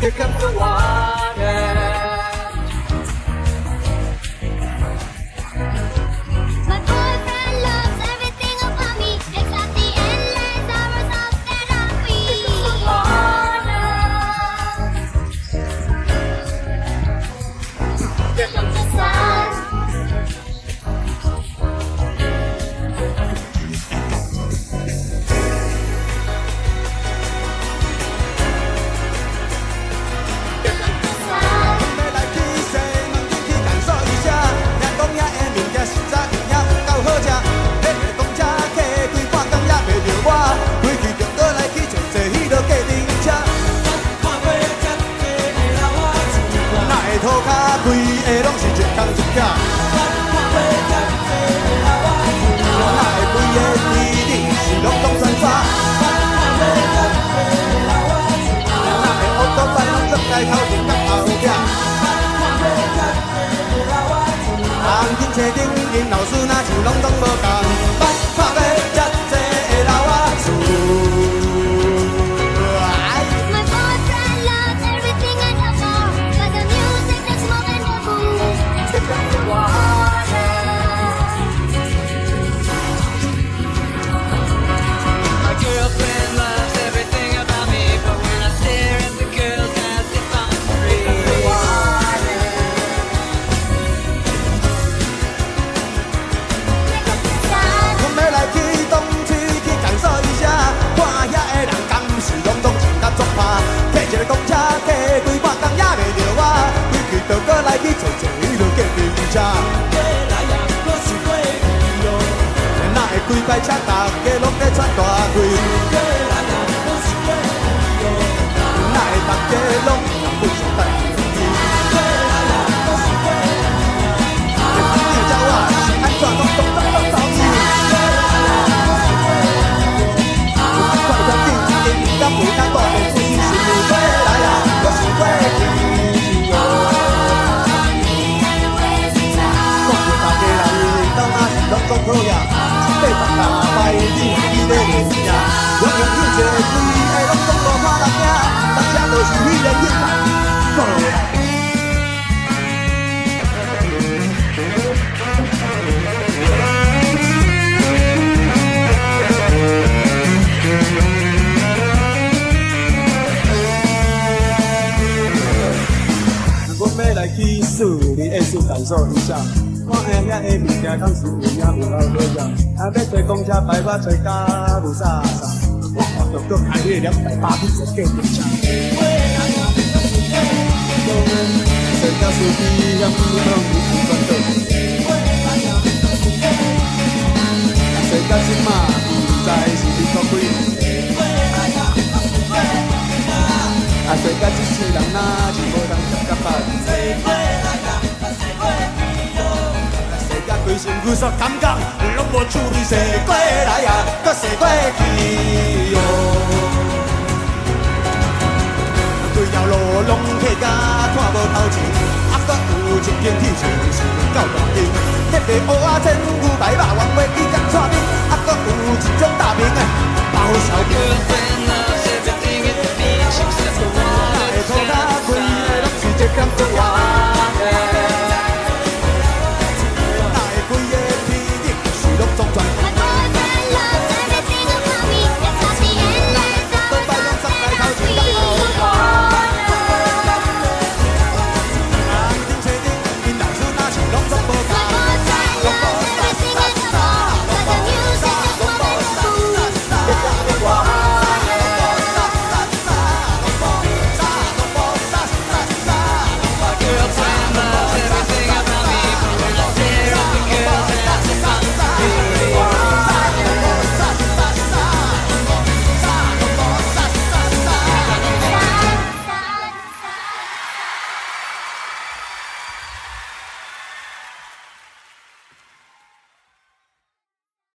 Here comes the water. 等等吧。一个公车客规半工也袂着我，规去就搁来去坐坐迄落计程车。哪会规排车大家拢在喘大气？哪会大家拢人不想等感受一下，看下遐的物件，敢是有影有够好食。啊，要坐公车排我坐甲无啥啥，我看着搁开迄个两百八去坐计程车。坐到司机嫌你拢有时转倒，坐到即马不知是伫国几年。啊，坐到即世人哪是无通食甲饱？内心有煞感觉，拢无像你说过来啊，搁说过去哟、哦。对条路拢客家看无头前，啊，搁有一片铁墙是够大片。迄个乌仔煎牛排肉丸，袂去甲串，啊，搁有一种大饼的，包烧。